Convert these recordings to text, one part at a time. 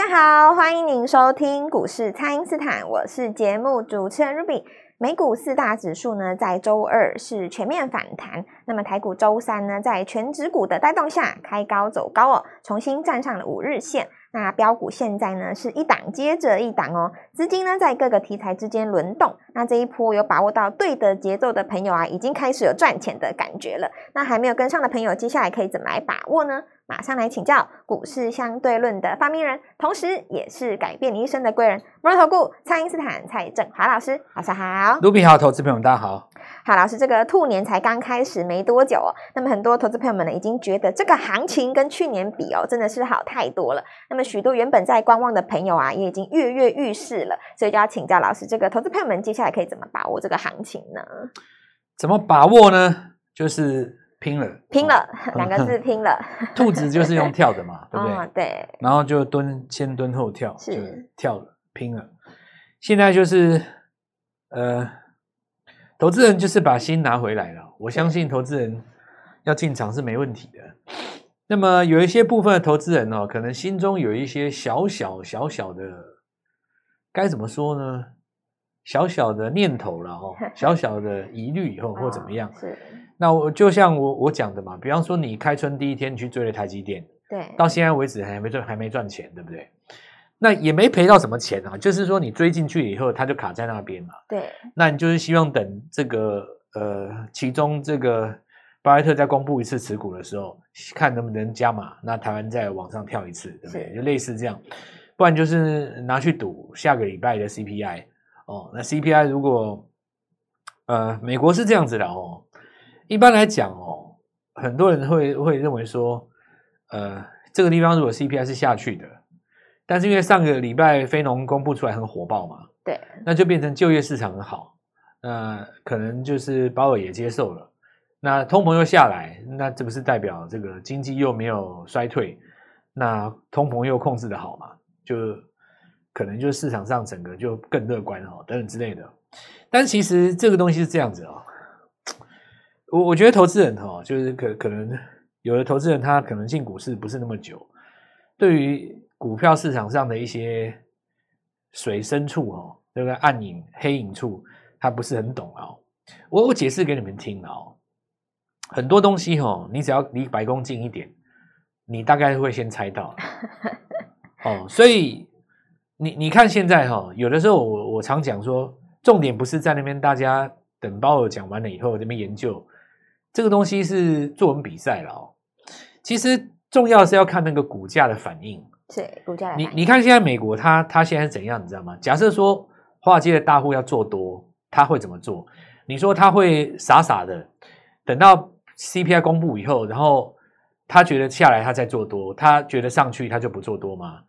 大家好，欢迎您收听股市蔡因斯坦，我是节目主持人 Ruby。美股四大指数呢，在周二是全面反弹。那么台股周三呢，在全指股的带动下，开高走高哦，重新站上了五日线。那标股现在呢，是一档接着一档哦，资金呢在各个题材之间轮动。那这一波有把握到对的节奏的朋友啊，已经开始有赚钱的感觉了。那还没有跟上的朋友，接下来可以怎么来把握呢？马上来请教股市相对论的发明人，同时也是改变你一生的贵人——摩尔投顾蔡因斯坦蔡振华老师，早上好。卢比好，投资朋友们大家好。好，老师，这个兔年才刚开始没多久哦，那么很多投资朋友们呢，已经觉得这个行情跟去年比哦，真的是好太多了。那么许多原本在观望的朋友啊，也已经跃跃欲试了。所以就要请教老师，这个投资朋友们接下来可以怎么把握这个行情呢？怎么把握呢？就是。拼了，拼了，两个字 拼了。兔子就是用跳的嘛，对不对？哦，对。然后就蹲，先蹲后跳，是就跳了，拼了。现在就是，呃，投资人就是把心拿回来了。我相信投资人要进场是没问题的。那么有一些部分的投资人哦，可能心中有一些小小小小的，该怎么说呢？小小的念头了哦，小小的疑虑以后或怎么样？是。那我就像我我讲的嘛，比方说你开春第一天你去追了台积电，对，到现在为止还没赚还没赚钱，对不对？那也没赔到什么钱啊，就是说你追进去以后，它就卡在那边嘛。对，那你就是希望等这个呃，其中这个巴菲特再公布一次持股的时候，看能不能加码，那台湾再往上跳一次，对不对？就类似这样，不然就是拿去赌下个礼拜的 CPI 哦。那 CPI 如果呃，美国是这样子的哦。一般来讲哦，很多人会会认为说，呃，这个地方如果 CPI 是下去的，但是因为上个礼拜非农公布出来很火爆嘛，对，那就变成就业市场很好，那可能就是鲍尔也接受了，那通膨又下来，那这不是代表这个经济又没有衰退，那通膨又控制的好嘛，就可能就市场上整个就更乐观哦，等等之类的。但其实这个东西是这样子哦。我我觉得投资人哈，就是可可能有的投资人他可能进股市不是那么久，对于股票市场上的一些水深处哦，这个暗影黑影处，他不是很懂哦。我我解释给你们听哦，很多东西哈，你只要离白宫近一点，你大概会先猜到 哦。所以你你看现在哈，有的时候我我常讲说，重点不是在那边，大家等鲍尔讲完了以后这边研究。这个东西是作文比赛了哦，其实重要是要看那个股价的反应。是股价。你你看现在美国它它现在是怎样，你知道吗？假设说华尔街的大户要做多，他会怎么做？你说他会傻傻的等到 CPI 公布以后，然后他觉得下来他再做多，他觉得上去他就不做多吗？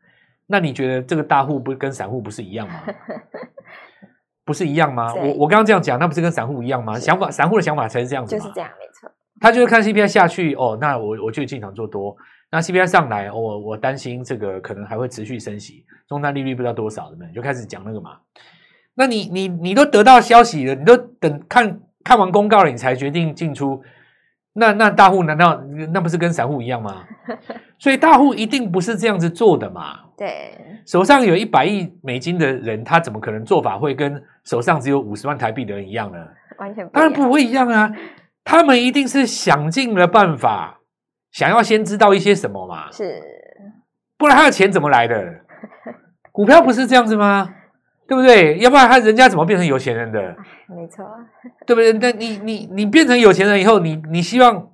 那你觉得这个大户不跟散户不是一样吗？不是一样吗？我我刚刚这样讲，那不是跟散户一样吗？想法，散户的想法才是这样子。就是这样，没错。他就是看 CPI 下去哦，那我我就进场做多。那 CPI 上来，哦、我我担心这个可能还会持续升息，终端利率不知道多少，对不对？就开始讲那个嘛。那你你你都得到消息了，你都等看看完公告了，你才决定进出。那那大户难道那不是跟散户一样吗？所以大户一定不是这样子做的嘛。对，手上有一百亿美金的人，他怎么可能做法会跟手上只有五十万台币的人一样呢？完全不当然不会一样啊！他们一定是想尽了办法，想要先知道一些什么嘛。是，不然他的钱怎么来的？股票不是这样子吗？对不对？要不然他人家怎么变成有钱人的？没错，对不对？那你你你变成有钱人以后，你你希望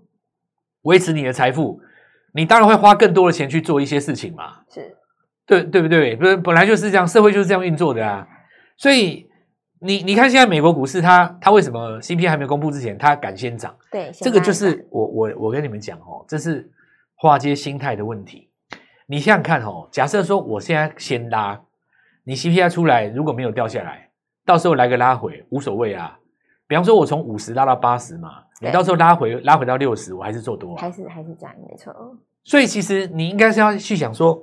维持你的财富，你当然会花更多的钱去做一些事情嘛。是，对对不对？不是本来就是这样，社会就是这样运作的啊。所以你你看现在美国股市它，它它为什么 CPI 还没公布之前，它敢先涨？对，这个就是我我我跟你们讲哦，这是华尔街心态的问题。你想想看哦，假设说我现在先拉。你 CPI 出来如果没有掉下来，到时候来个拉回无所谓啊。比方说，我从五十拉到八十嘛，你到时候拉回拉回到六十，我还是做多啊，还是还是这样，没错。所以其实你应该是要去想说，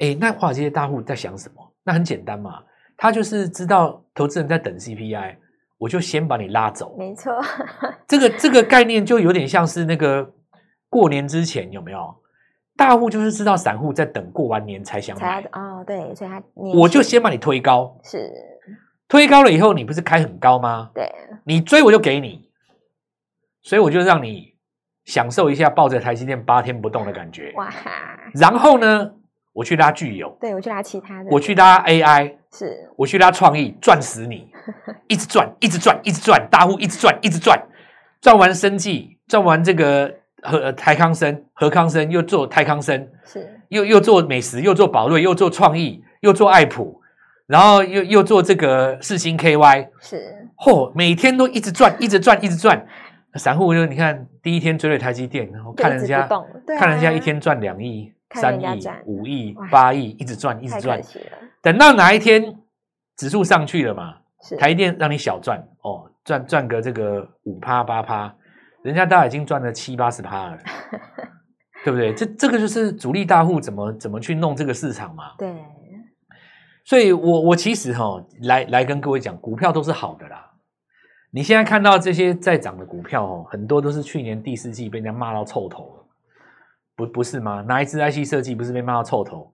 哎，那华尔街大户在想什么？那很简单嘛，他就是知道投资人在等 CPI，我就先把你拉走。没错，这个这个概念就有点像是那个过年之前有没有？大户就是知道散户在等过完年才想买哦，对，所以他我就先把你推高，是推高了以后，你不是开很高吗？对，你追我就给你，所以我就让你享受一下抱着台积电八天不动的感觉，哇哈！然后呢，我去拉具有，对我去拉其他的，我去拉 AI，是。我去拉创意，赚死你，一直赚，一直赚，一直赚，大户一直赚，一直赚，赚完生计，赚完这个。和台康生、和康生又做台康生，是。又又做美食，又做宝瑞，又做创意，又做爱普，然后又又做这个四星 KY，是。嚯，每天都一直赚，一直赚，一直赚。散户就你看，第一天追了台积电，然后看人家，啊、看人家一天赚两亿、三亿、五亿、八亿，一直赚，一直赚。等到哪一天指数上去了嘛，台积电让你小赚哦，赚赚个这个五趴八趴。人家大概已经赚了七八十趴了，对不对？这这个就是主力大户怎么怎么去弄这个市场嘛。对，所以我我其实哈、哦、来来跟各位讲，股票都是好的啦。你现在看到这些在涨的股票哦，很多都是去年第四季被人家骂到臭头了，不不是吗？哪一支 IC 设计不是被骂到臭头？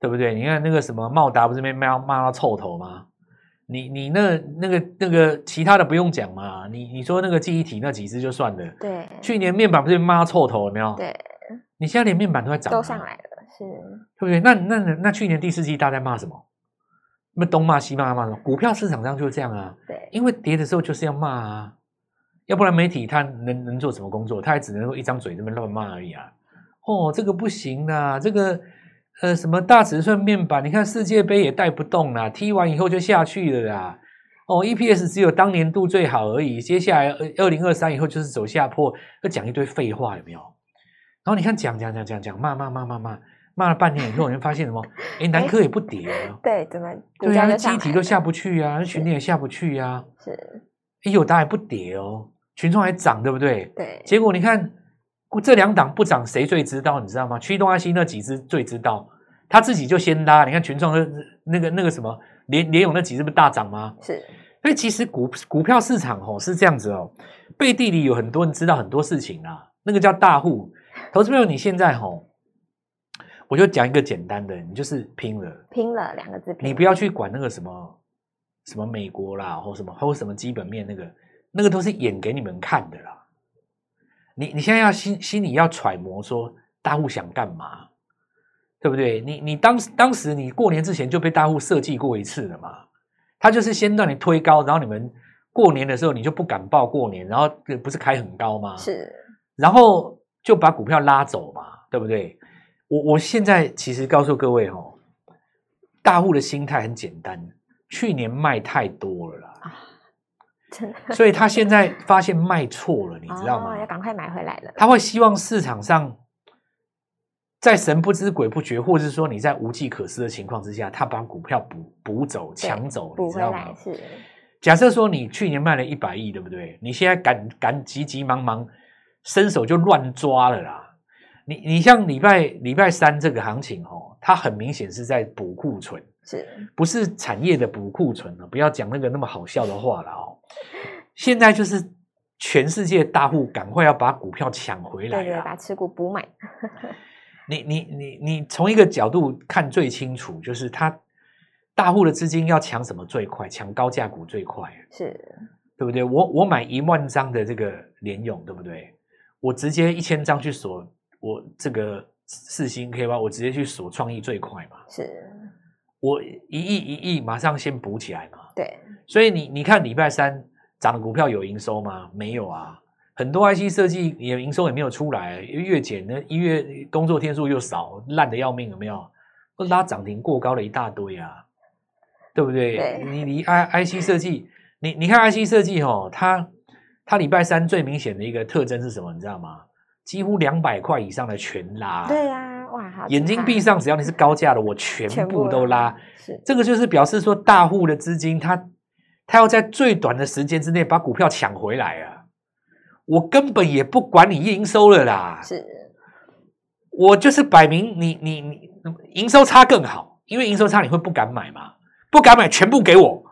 对不对？你看那个什么茂达不是被骂骂到臭头吗？你你那那个那个其他的不用讲嘛，你你说那个记忆体那几只就算了。对，去年面板不是骂臭头了没有？对，你现在连面板都在涨，都上来了，是，对不对？那那那去年第四季大家骂什么？那东骂西骂骂什么？股票市场上就是这样啊。对，因为跌的时候就是要骂啊，要不然媒体他能能做什么工作？他还只能够一张嘴这么乱骂而已啊。哦，这个不行啊，这个。呃，什么大尺寸面板？你看世界杯也带不动啦，踢完以后就下去了啦。哦，EPS 只有当年度最好而已，接下来二零二三以后就是走下坡，要讲一堆废话有没有？然后你看讲讲讲讲讲骂骂骂骂骂骂了半天以后，人发现什么？哎，南科也不跌啊。对，怎么？对啊，记忆体都下不去啊，群联也下不去啊。是。哎，友达还不跌哦，群众还涨，对不对？对。结果你看。这两档不涨，谁最知道？你知道吗？驱动 IC 那几只最知道，他自己就先拉。你看群创那那个那个什么联联勇那几只不大涨吗？是。所以其实股股票市场哦是这样子哦，背地里有很多人知道很多事情啊。那个叫大户。投资朋友，你现在哦，我就讲一个简单的，你就是拼了，拼了两个字。你不要去管那个什么什么美国啦，或什么或什么基本面那个，那个都是演给你们看的啦。你你现在要心心里要揣摩说大户想干嘛，对不对？你你当当时你过年之前就被大户设计过一次了嘛？他就是先让你推高，然后你们过年的时候你就不敢报过年，然后不是开很高吗？是，然后就把股票拉走嘛，对不对？我我现在其实告诉各位哦，大户的心态很简单，去年卖太多了啦。所以他现在发现卖错了，你知道吗？哦，要赶快买回来了。他会希望市场上在神不知鬼不觉，或者是说你在无计可施的情况之下，他把股票补补走、抢走，你知道吗？是。假设说你去年卖了一百亿，对不对？你现在赶赶急急忙忙伸手就乱抓了啦。你你像礼拜礼拜三这个行情哦，它很明显是在补库存。是不是产业的补库存呢？不要讲那个那么好笑的话了哦。现在就是全世界大户赶快要把股票抢回来，对对，把持股补满。你你你你从一个角度看最清楚，就是他大户的资金要抢什么最快？抢高价股最快，是对不对？我我买一万张的这个联咏，对不对？我直接一千张去锁我这个四星 KY，我直接去锁创意最快嘛？是。我一亿一亿马上先补起来嘛，对，所以你你看礼拜三涨的股票有营收吗？没有啊，很多 IC 设计也营收也没有出来，月减呢，一月工作天数又少，烂的要命，有没有？都拉涨停过高了一大堆啊，对不对？对你你 I IC 设计，你你看 IC 设计哦，它它礼拜三最明显的一个特征是什么？你知道吗？几乎两百块以上的全拉，对呀。哇，好！眼睛闭上，只要你是高价的，我全部都拉。是这个，就是表示说，大户的资金，他他要在最短的时间之内把股票抢回来啊！我根本也不管你营收了啦，是，我就是摆明你你你营收差更好，因为营收差你会不敢买嘛，不敢买全部给我，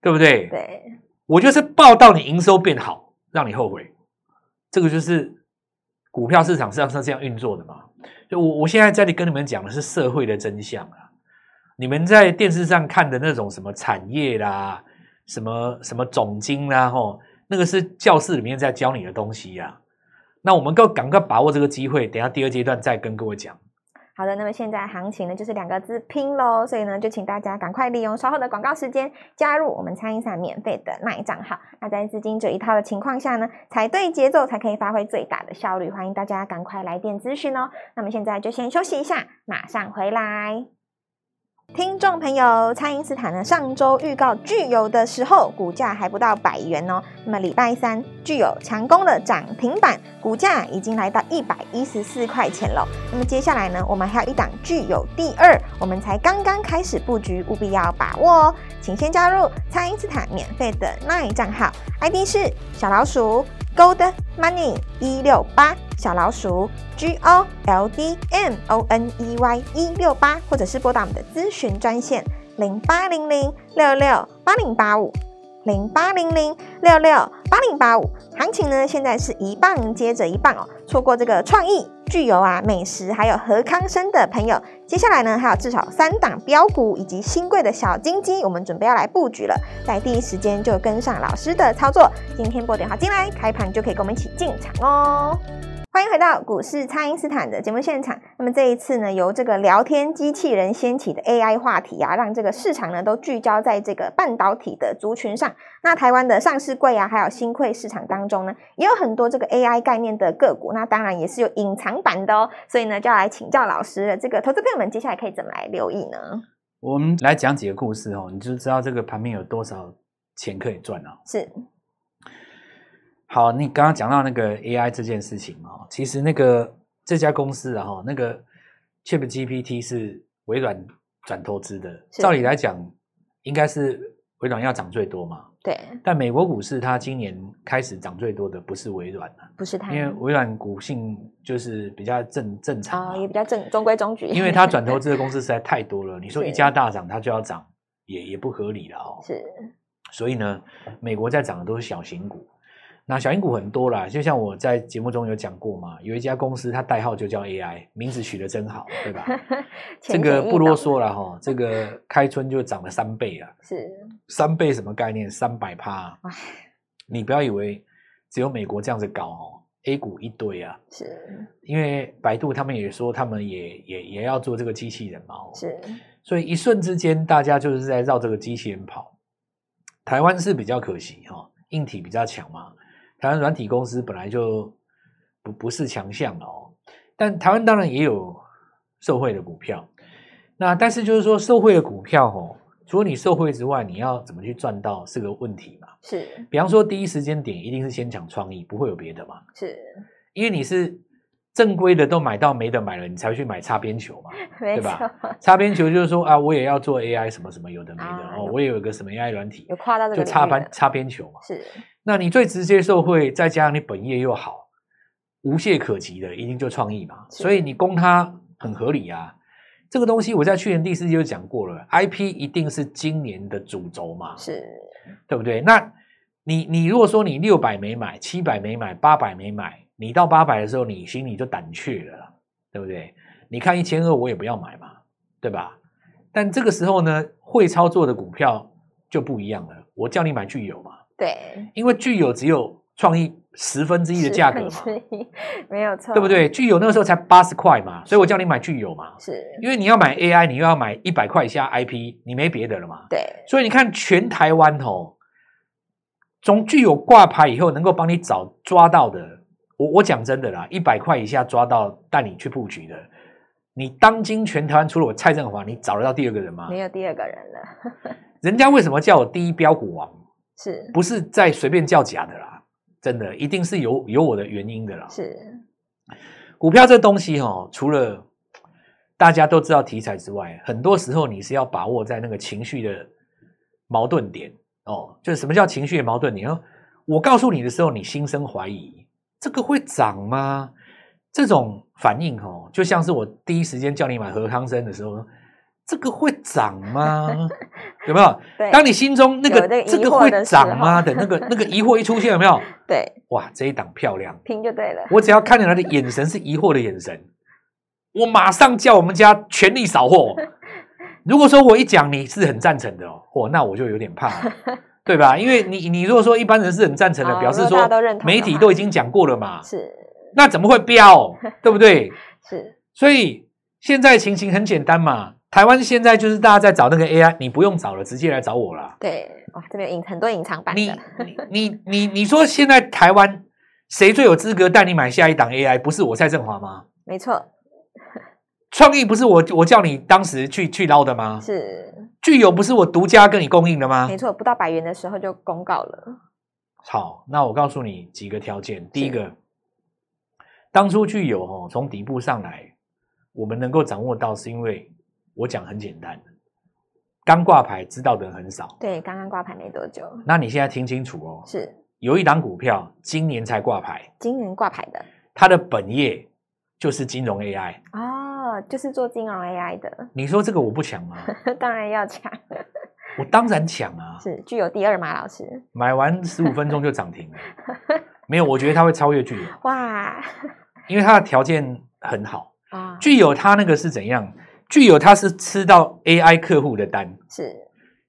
对不对？对，我就是报到你营收变好，让你后悔，这个就是。股票市场实际上是这样运作的嘛？就我我现在在里跟你们讲的是社会的真相啊！你们在电视上看的那种什么产业啦，什么什么总经啦，吼，那个是教室里面在教你的东西呀、啊。那我们够赶快把握这个机会，等下第二阶段再跟各位讲。好的，那么现在行情呢就是两个字拼喽，所以呢就请大家赶快利用稍后的广告时间加入我们餐饮散免费的卖账号。那在资金这一套的情况下呢，踩对节奏才可以发挥最大的效率。欢迎大家赶快来电咨询哦。那么现在就先休息一下，马上回来。听众朋友，蔡因斯坦呢上周预告聚友的时候，股价还不到百元哦。那么礼拜三聚友强攻了涨停板，股价已经来到一百一十四块钱了。那么接下来呢，我们还有一档聚友第二，我们才刚刚开始布局，务必要把握哦。请先加入蔡因斯坦免费的 LINE 账号，ID 是小老鼠 Gold Money 一六八。小老鼠 G O L D M O N E Y 一六八，或者是拨打我们的咨询专线零八零零六六八零八五零八零零六六八零八五。行情呢，现在是一半接着一半哦，错过这个创意、聚友啊、美食还有何康生的朋友，接下来呢还有至少三档标股以及新贵的小金鸡，我们准备要来布局了，在第一时间就跟上老师的操作。今天拨电话进来，开盘就可以跟我们一起进场哦。欢迎回到股市，蔡因斯坦的节目现场。那么这一次呢，由这个聊天机器人掀起的 AI 话题啊，让这个市场呢都聚焦在这个半导体的族群上。那台湾的上市柜啊，还有新贵市场当中呢，也有很多这个 AI 概念的个股。那当然也是有隐藏版的哦。所以呢，就要来请教老师了。这个投资朋友们，接下来可以怎么来留意呢？我们来讲几个故事哦，你就知道这个盘面有多少钱可以赚了。是。好，你刚刚讲到那个 AI 这件事情哦，其实那个这家公司啊，哈，那个 ChatGPT 是微软转投资的，照理来讲，应该是微软要涨最多嘛。对。但美国股市它今年开始涨最多的不是微软了，不是它，因为微软股性就是比较正正常，哦，也比较正中规中矩。因为它转投资的公司实在太多了，你说一家大涨，它就要涨，也也不合理了哦。是。所以呢，美国在涨的都是小型股。那小型股很多啦，就像我在节目中有讲过嘛，有一家公司它代号就叫 AI，名字取得真好，对吧？这个不啰嗦了哈，这个开春就涨了三倍啊，是三倍什么概念？三百趴，你不要以为只有美国这样子搞哦，A 股一堆啊，是因为百度他们也说他们也也也要做这个机器人嘛，是，所以一瞬之间大家就是在绕这个机器人跑。台湾是比较可惜哈，硬体比较强嘛。台湾软体公司本来就不不是强项了哦，但台湾当然也有受惠的股票。那但是就是说，受惠的股票哦，除了你受惠之外，你要怎么去赚到是个问题嘛？是。比方说，第一时间点一定是先抢创意，不会有别的嘛？是。因为你是正规的都买到没得买了，你才会去买擦边球嘛？对吧？擦边球就是说啊，我也要做 AI 什么什么有的没的、啊、哦，我也有一个什么 AI 软体，有夸到这个就擦边擦边球嘛？是。那你最直接受惠，再加上你本业又好，无懈可击的，一定就创意嘛。所以你攻它很合理啊。这个东西我在去年第四季就讲过了，IP 一定是今年的主轴嘛，是，对不对？那你你如果说你六百没买，七百没买，八百没买，你到八百的时候，你心里就胆怯了，对不对？你看一千二，我也不要买嘛，对吧？但这个时候呢，会操作的股票就不一样了。我叫你买具有嘛。对，因为具有只有创意十分之一的价格嘛，没有错，对不对？具有那个时候才八十块嘛，所以我叫你买具有嘛，是因为你要买 AI，你又要买一百块以下 IP，你没别的了嘛。对，所以你看全台湾哦，从具有挂牌以后，能够帮你找抓到的，我我讲真的啦，一百块以下抓到带你去布局的，你当今全台湾除了我蔡振华，你找得到第二个人吗？没有第二个人了。人家为什么叫我第一标股王？是不是在随便叫假的啦？真的一定是有有我的原因的啦。是股票这东西哦，除了大家都知道题材之外，很多时候你是要把握在那个情绪的矛盾点哦。就是什么叫情绪的矛盾点？我告诉你的时候，你心生怀疑，这个会涨吗？这种反应哦，就像是我第一时间叫你买何康生的时候。这个会涨吗？有没有？当你心中那个这个会涨吗的那个那个疑惑一出现，有没有？对，哇，这一档漂亮，听就对了。我只要看到他的眼神是疑惑的眼神，我马上叫我们家全力扫货。如果说我一讲你是很赞成的哦，嚯，那我就有点怕了，对吧？因为你你如果说一般人是很赞成的，哦、表示说媒体都已经讲过了嘛，是，那怎么会飙，对不对？是，所以现在情形很简单嘛，台湾现在就是大家在找那个 AI，你不用找了，直接来找我了。对，哇，这边隐很多隐藏版的。你你你你你说现在台湾谁最有资格带你买下一档 AI？不是我蔡振华吗？没错。创意不是我我叫你当时去去捞的吗？是。聚友不是我独家跟你供应的吗？没错，不到百元的时候就公告了。好，那我告诉你几个条件。第一个，当初聚友哦从底部上来，我们能够掌握到，是因为我讲很简单，刚挂牌知道的人很少。对，刚刚挂牌没多久。那你现在听清楚哦，是有一档股票今年才挂牌，今年挂牌的，它的本业就是金融 AI 哦，就是做金融 AI 的。你说这个我不抢吗？当然要抢，我当然抢啊！是具有第二马老师买完十五分钟就涨停了，没有，我觉得它会超越具有 哇，因为它的条件很好啊。具有它那个是怎样？具有它是吃到 AI 客户的单，是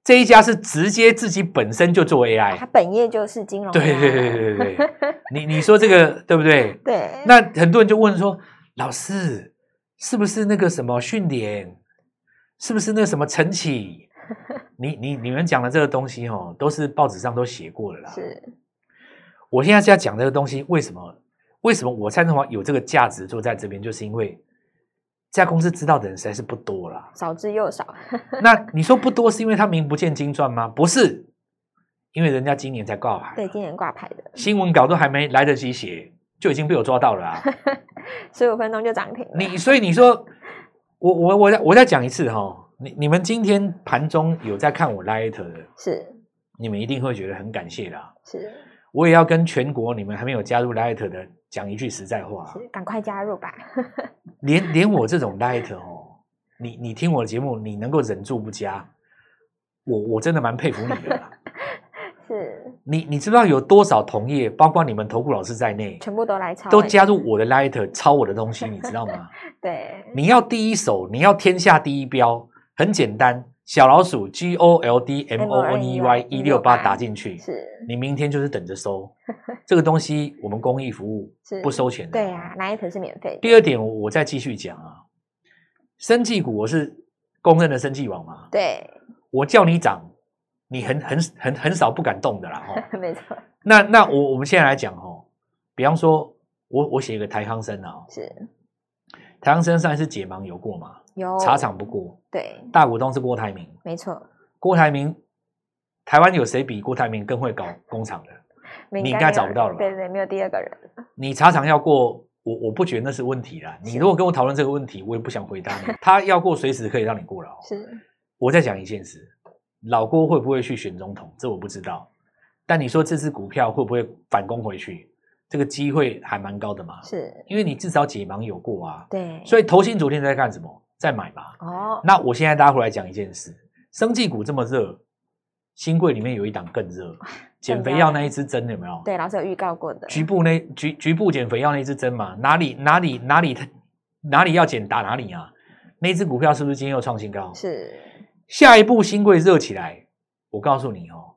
这一家是直接自己本身就做 AI，它本业就是金融。对对对对对对，你你说这个对不对？对。那很多人就问说。老师，是不是那个什么训练？是不是那个什么晨起？你你你们讲的这个东西哦，都是报纸上都写过了啦。是，我现在是要讲这个东西，为什么？为什么我蔡正华有这个价值坐在这边？就是因为这家公司知道的人实在是不多啦，少之又少。那你说不多，是因为他名不见经传吗？不是，因为人家今年才挂牌，对，今年挂牌的新闻稿都还没来得及写。就已经被我抓到了啊！十五分钟就涨停了。你所以你说我我我再我再讲一次哈，你你们今天盘中有在看我 Light 的，是你们一定会觉得很感谢的。是，我也要跟全国你们还没有加入 Light 的讲一句实在话，是赶快加入吧。连连我这种 Light 哦，你你听我的节目，你能够忍住不加，我我真的蛮佩服你的啦。是你你知不知道有多少同业，包括你们投顾老师在内，全部都来抄，都加入我的 Light 抄我的东西，你知道吗？对，你要第一手，你要天下第一标，很简单，小老鼠 G O L D M O N E Y 一六八打进去，是你明天就是等着收 这个东西，我们公益服务是不收钱的，对啊，Light 是免费。第二点，我再继续讲啊，生技股我是公认的生技王嘛，对，我叫你涨。你很很很很少不敢动的啦，哈，没错。那那我我们现在来讲哈，比方说我我写一个台康生啊，是台康生上一次解盲有过吗？有茶厂不过，对，大股东是郭台铭，没错。郭台铭，台湾有谁比郭台铭更会搞工厂的？你应该找不到了吧？对，对对，没有第二个人。你茶厂要过，我我不觉得那是问题啦。你如果跟我讨论这个问题，我也不想回答你。他要过，随时可以让你过了。是，我再讲一件事。老郭会不会去选总统？这我不知道。但你说这支股票会不会反攻回去？这个机会还蛮高的嘛。是，因为你至少解盲有过啊。对。所以投信昨天在干什么？在买嘛。哦。那我现在大家回来讲一件事：生技股这么热，新贵里面有一档更热，减肥药那一支针有没有？对，老师有预告过的。局部那局局部减肥药那一支针嘛，哪里哪里哪里哪里要减打哪里啊？那支股票是不是今天又创新高？是。下一步新贵热起来，我告诉你哦，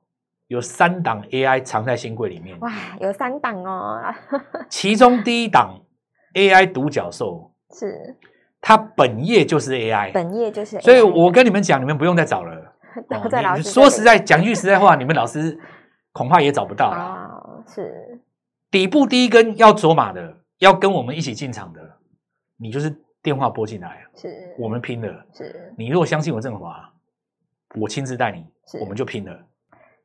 有三档 AI 藏在新贵里面。哇，有三档哦。其中第一档 AI 独角兽是，它本业就是 AI，本业就是。所以我跟你们讲，你们不用再找了。哦、在老师说实在，讲句实在话，你们老师恐怕也找不到了。哦，是。底部第一根要走马的，要跟我们一起进场的，你就是电话拨进来，是我们拼了。是你如果相信我振华。我亲自带你，我们就拼了。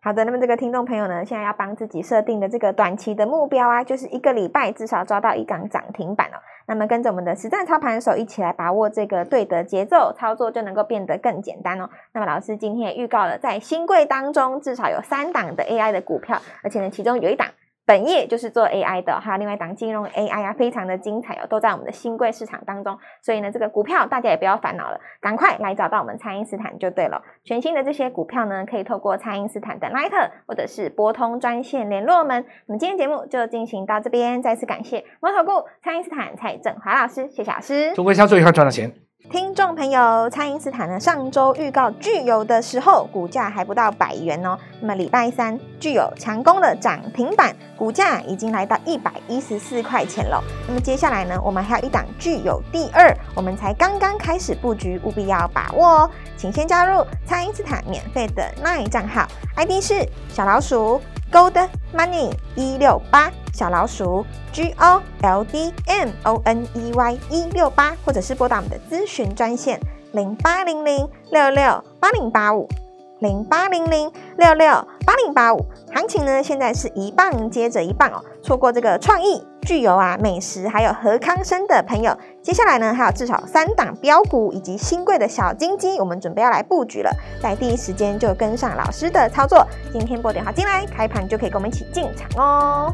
好的，那么这个听众朋友呢，现在要帮自己设定的这个短期的目标啊，就是一个礼拜至少抓到一档涨停板哦。那么跟着我们的实战操盘手一起来把握这个对的节奏，操作就能够变得更简单哦。那么老师今天也预告了，在新贵当中至少有三档的 AI 的股票，而且呢，其中有一档本业就是做 AI 的，还有另外一档金融 AI 啊，非常的精彩哦，都在我们的新贵市场当中。所以呢，这个股票大家也不要烦恼了，赶快来找到我们蔡因斯坦就对了。全新的这些股票呢，可以透过蔡因斯坦的 Line 或者是拨通专线联络我们。那么今天节目就进行到这边，再次感谢摩投顾蔡因斯坦蔡振华老师，谢谢老师。中国销售以后赚到钱。听众朋友，蔡因斯坦呢，上周预告聚友的时候，股价还不到百元哦。那么礼拜三，聚友强攻的涨停板，股价已经来到一百一十四块钱了。那么接下来呢，我们还有一档聚友第二，我们才刚刚开始布局，务必要把握哦。请先加入蔡因斯坦免费的 LINE 账号，ID 是小老鼠 Gold Money 一六八。小老鼠 G O L D M O N E Y 一六八，或者是拨打我们的咨询专线零八零零六六八零八五零八零零六六八零八五。行情呢，现在是一棒接着一棒哦。错过这个创意、具有啊、美食，还有和康生的朋友，接下来呢，还有至少三档标股以及新贵的小金鸡，我们准备要来布局了，在第一时间就跟上老师的操作。今天拨电话进来，开盘就可以跟我们一起进场哦。